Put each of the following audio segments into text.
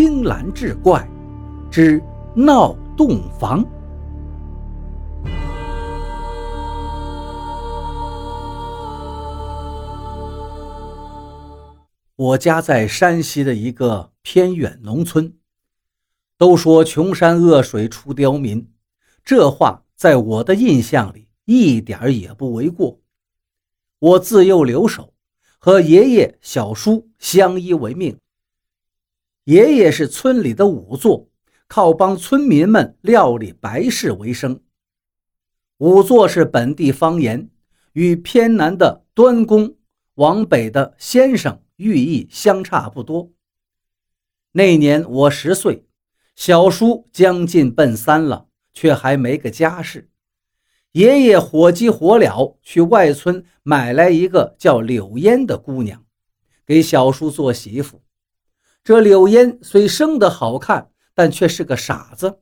青蓝志怪之闹洞房。我家在山西的一个偏远农村。都说穷山恶水出刁民，这话在我的印象里一点也不为过。我自幼留守，和爷爷、小叔相依为命。爷爷是村里的仵作，靠帮村民们料理白事为生。仵作是本地方言，与偏南的端公、往北的先生寓意相差不多。那年我十岁，小叔将近奔三了，却还没个家室。爷爷火急火燎去外村买来一个叫柳烟的姑娘，给小叔做媳妇。这柳烟虽生得好看，但却是个傻子，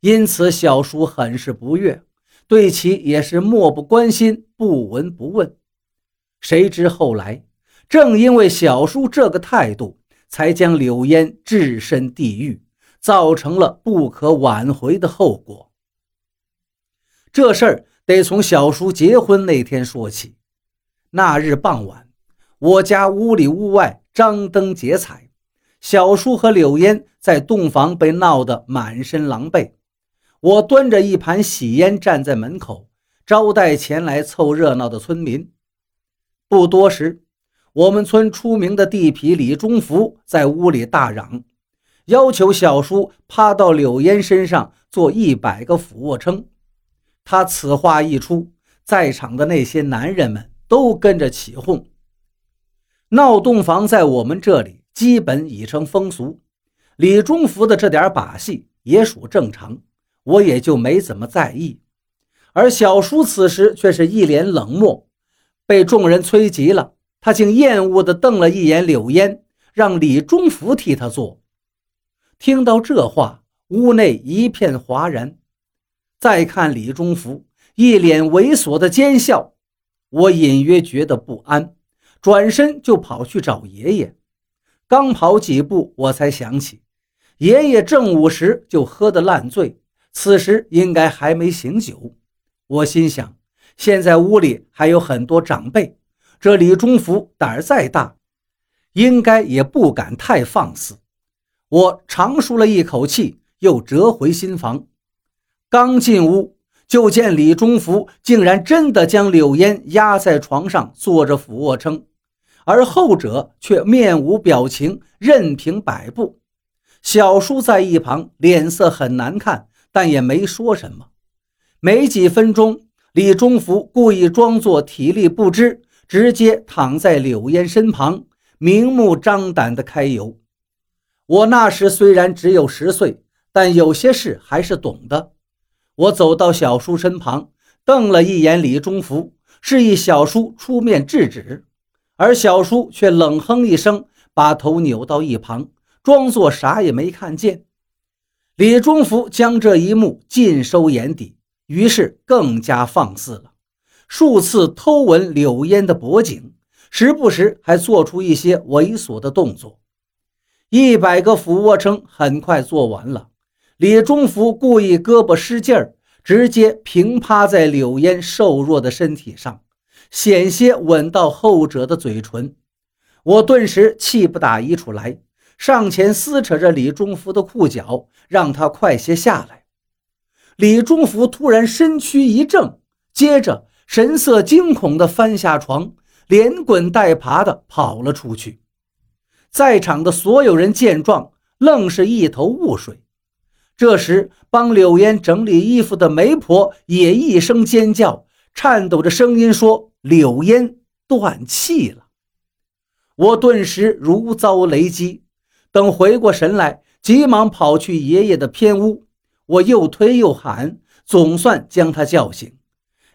因此小叔很是不悦，对其也是漠不关心、不闻不问。谁知后来，正因为小叔这个态度，才将柳烟置身地狱，造成了不可挽回的后果。这事儿得从小叔结婚那天说起。那日傍晚，我家屋里屋外张灯结彩，小叔和柳烟在洞房被闹得满身狼狈。我端着一盘喜烟站在门口，招待前来凑热闹的村民。不多时，我们村出名的地痞李忠福在屋里大嚷，要求小叔趴到柳烟身上做一百个俯卧撑。他此话一出，在场的那些男人们都跟着起哄。闹洞房在我们这里基本已成风俗，李忠福的这点把戏也属正常，我也就没怎么在意。而小叔此时却是一脸冷漠，被众人催急了，他竟厌恶地瞪了一眼柳烟，让李忠福替他做。听到这话，屋内一片哗然。再看李忠福一脸猥琐的奸笑，我隐约觉得不安，转身就跑去找爷爷。刚跑几步，我才想起爷爷正午时就喝得烂醉，此时应该还没醒酒。我心想，现在屋里还有很多长辈，这李中福胆儿再大，应该也不敢太放肆。我长舒了一口气，又折回新房。刚进屋，就见李中福竟然真的将柳烟压在床上做着俯卧撑，而后者却面无表情，任凭摆布。小叔在一旁脸色很难看，但也没说什么。没几分钟，李忠福故意装作体力不支，直接躺在柳烟身旁，明目张胆地揩油。我那时虽然只有十岁，但有些事还是懂的。我走到小叔身旁，瞪了一眼李忠福，示意小叔出面制止，而小叔却冷哼一声，把头扭到一旁，装作啥也没看见。李忠福将这一幕尽收眼底，于是更加放肆了，数次偷吻柳烟的脖颈，时不时还做出一些猥琐的动作。一百个俯卧撑很快做完了。李忠福故意胳膊失劲儿，直接平趴在柳烟瘦弱的身体上，险些吻到后者的嘴唇。我顿时气不打一处来，上前撕扯着李忠福的裤脚，让他快些下来。李忠福突然身躯一震，接着神色惊恐地翻下床，连滚带爬地跑了出去。在场的所有人见状，愣是一头雾水。这时，帮柳烟整理衣服的媒婆也一声尖叫，颤抖着声音说：“柳烟断气了。”我顿时如遭雷击，等回过神来，急忙跑去爷爷的偏屋。我又推又喊，总算将他叫醒。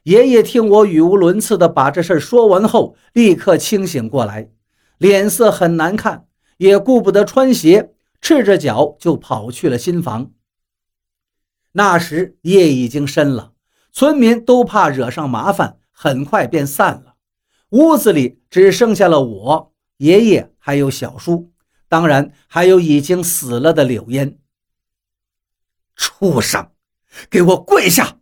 爷爷听我语无伦次地把这事说完后，立刻清醒过来，脸色很难看，也顾不得穿鞋，赤着脚就跑去了新房。那时夜已经深了，村民都怕惹上麻烦，很快便散了。屋子里只剩下了我、爷爷还有小叔，当然还有已经死了的柳烟。畜生，给我跪下！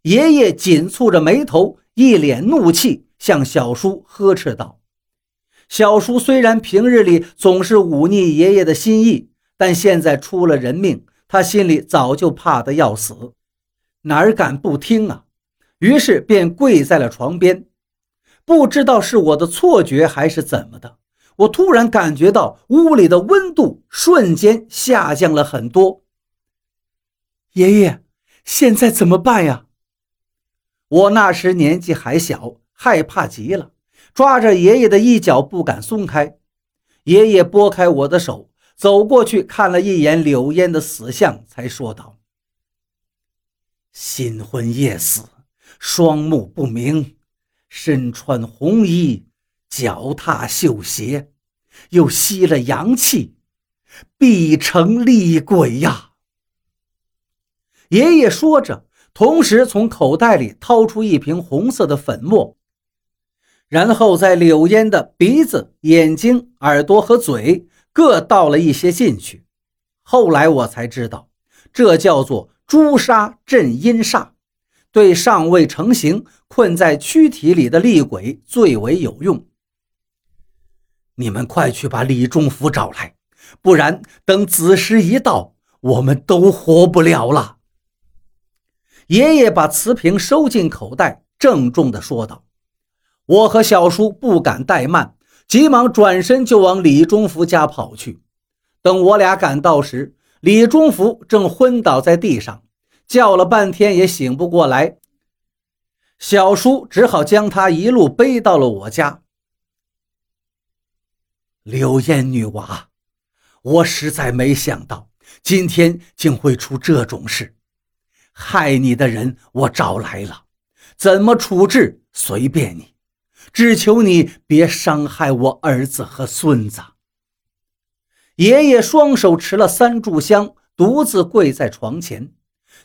爷爷紧蹙着眉头，一脸怒气，向小叔呵斥道：“小叔虽然平日里总是忤逆爷爷的心意，但现在出了人命，他心里早就怕得要死，哪儿敢不听啊？于是便跪在了床边。不知道是我的错觉还是怎么的，我突然感觉到屋里的温度瞬间下降了很多。爷爷，现在怎么办呀？”我那时年纪还小，害怕极了，抓着爷爷的衣角不敢松开。爷爷拨开我的手，走过去看了一眼柳烟的死相，才说道：“新婚夜死，双目不明，身穿红衣，脚踏绣鞋，又吸了阳气，必成厉鬼呀！”爷爷说着。同时，从口袋里掏出一瓶红色的粉末，然后在柳烟的鼻子、眼睛、耳朵和嘴各倒了一些进去。后来我才知道，这叫做朱砂镇阴煞，对尚未成形、困在躯体里的厉鬼最为有用。你们快去把李中福找来，不然等子时一到，我们都活不了了。爷爷把瓷瓶收进口袋，郑重地说道：“我和小叔不敢怠慢，急忙转身就往李中福家跑去。等我俩赶到时，李忠福正昏倒在地上，叫了半天也醒不过来。小叔只好将他一路背到了我家。柳烟女娃，我实在没想到今天竟会出这种事。”害你的人我找来了，怎么处置随便你，只求你别伤害我儿子和孙子。爷爷双手持了三炷香，独自跪在床前，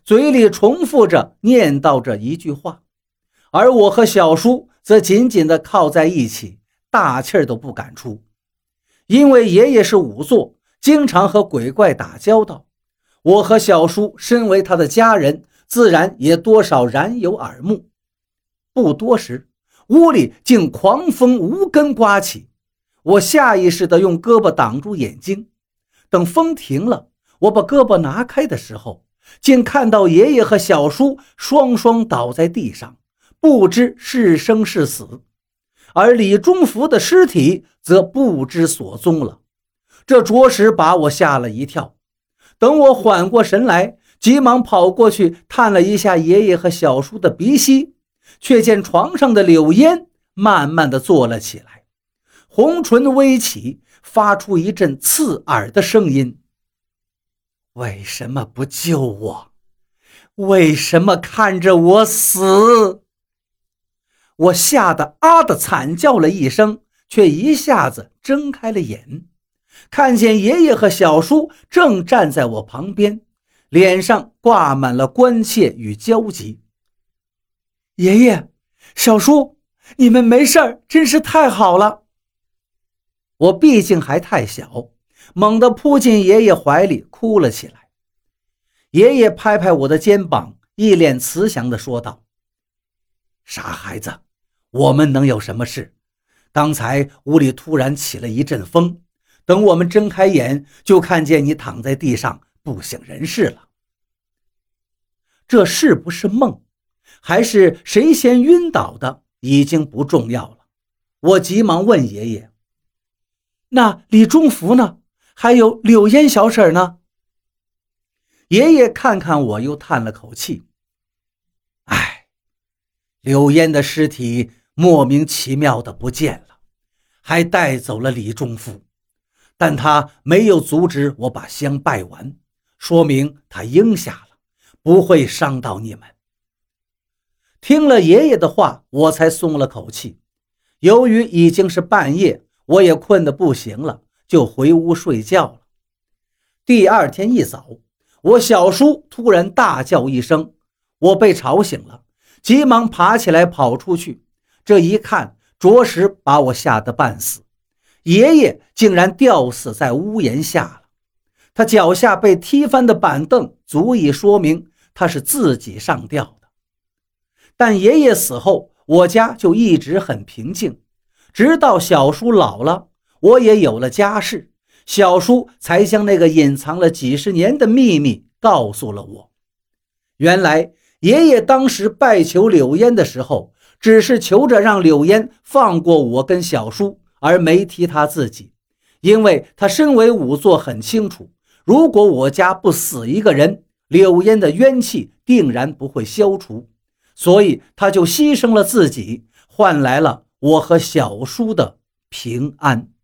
嘴里重复着念叨着一句话，而我和小叔则紧紧地靠在一起，大气儿都不敢出，因为爷爷是仵作，经常和鬼怪打交道。我和小叔身为他的家人，自然也多少然有耳目。不多时，屋里竟狂风无根刮起，我下意识地用胳膊挡住眼睛。等风停了，我把胳膊拿开的时候，竟看到爷爷和小叔双双倒在地上，不知是生是死，而李忠福的尸体则不知所踪了。这着实把我吓了一跳。等我缓过神来，急忙跑过去探了一下爷爷和小叔的鼻息，却见床上的柳烟慢慢的坐了起来，红唇微起，发出一阵刺耳的声音：“为什么不救我？为什么看着我死？”我吓得啊的惨叫了一声，却一下子睁开了眼。看见爷爷和小叔正站在我旁边，脸上挂满了关切与焦急。爷爷、小叔，你们没事真是太好了。我毕竟还太小，猛地扑进爷爷怀里，哭了起来。爷爷拍拍我的肩膀，一脸慈祥地说道：“傻孩子，我们能有什么事？刚才屋里突然起了一阵风。”等我们睁开眼，就看见你躺在地上不省人事了。这是不是梦，还是谁先晕倒的，已经不重要了。我急忙问爷爷：“那李忠福呢？还有柳烟小婶呢？”爷爷看看我，又叹了口气：“哎，柳烟的尸体莫名其妙的不见了，还带走了李忠福。”但他没有阻止我把香拜完，说明他应下了，不会伤到你们。听了爷爷的话，我才松了口气。由于已经是半夜，我也困得不行了，就回屋睡觉了。第二天一早，我小叔突然大叫一声，我被吵醒了，急忙爬起来跑出去。这一看，着实把我吓得半死。爷爷竟然吊死在屋檐下了。他脚下被踢翻的板凳，足以说明他是自己上吊的。但爷爷死后，我家就一直很平静，直到小叔老了，我也有了家室，小叔才将那个隐藏了几十年的秘密告诉了我。原来，爷爷当时拜求柳烟的时候，只是求着让柳烟放过我跟小叔，而没提他自己，因为他身为仵作，很清楚。如果我家不死一个人，柳烟的冤气定然不会消除，所以他就牺牲了自己，换来了我和小叔的平安。